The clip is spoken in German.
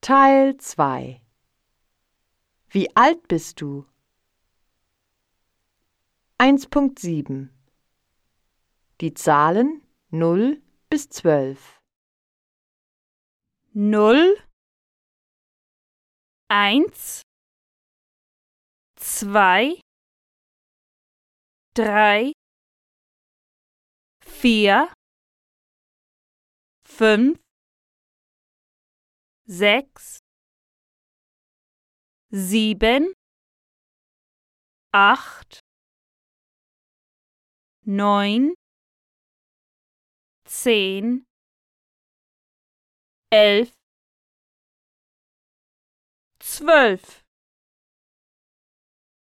Teil 2 Wie alt bist du? 1.7 Die Zahlen 0 bis 12 null, eins, zwei, drei, vier, fünf, sechs, sieben, acht, neun, zehn, elf, zwölf.